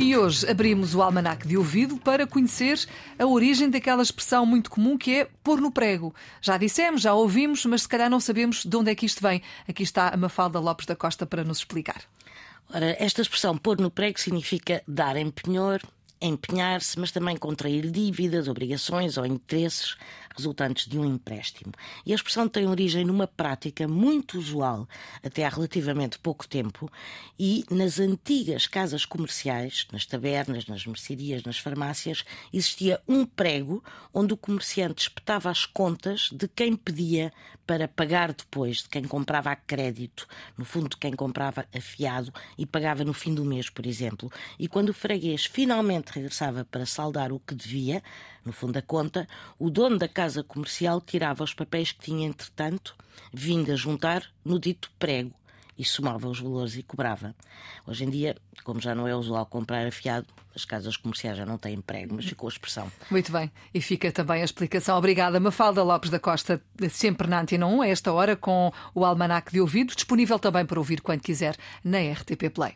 E hoje abrimos o almanac de ouvido para conhecer a origem daquela expressão muito comum que é pôr no prego. Já dissemos, já ouvimos, mas se calhar não sabemos de onde é que isto vem. Aqui está a Mafalda Lopes da Costa para nos explicar. Ora, esta expressão pôr no prego significa dar em penhor, empenhar-se, mas também contrair dívidas, obrigações ou interesses resultantes de um empréstimo. E a expressão tem origem numa prática muito usual até há relativamente pouco tempo e nas antigas casas comerciais, nas tabernas, nas mercearias, nas farmácias, existia um prego onde o comerciante espetava as contas de quem pedia para pagar depois, de quem comprava a crédito, no fundo de quem comprava a fiado e pagava no fim do mês, por exemplo. E quando o freguês finalmente regressava para saldar o que devia, no fundo da conta, o dono da casa comercial tirava os papéis que tinha, entretanto, vindo a juntar no dito prego e somava os valores e cobrava. Hoje em dia, como já não é usual comprar afiado, as casas comerciais já não têm prego, mas ficou a expressão. Muito bem, e fica também a explicação. Obrigada, Mafalda Lopes da Costa, sempre na Antena 1, a esta hora, com o Almanac de Ouvido, disponível também para ouvir quando quiser na RTP Play.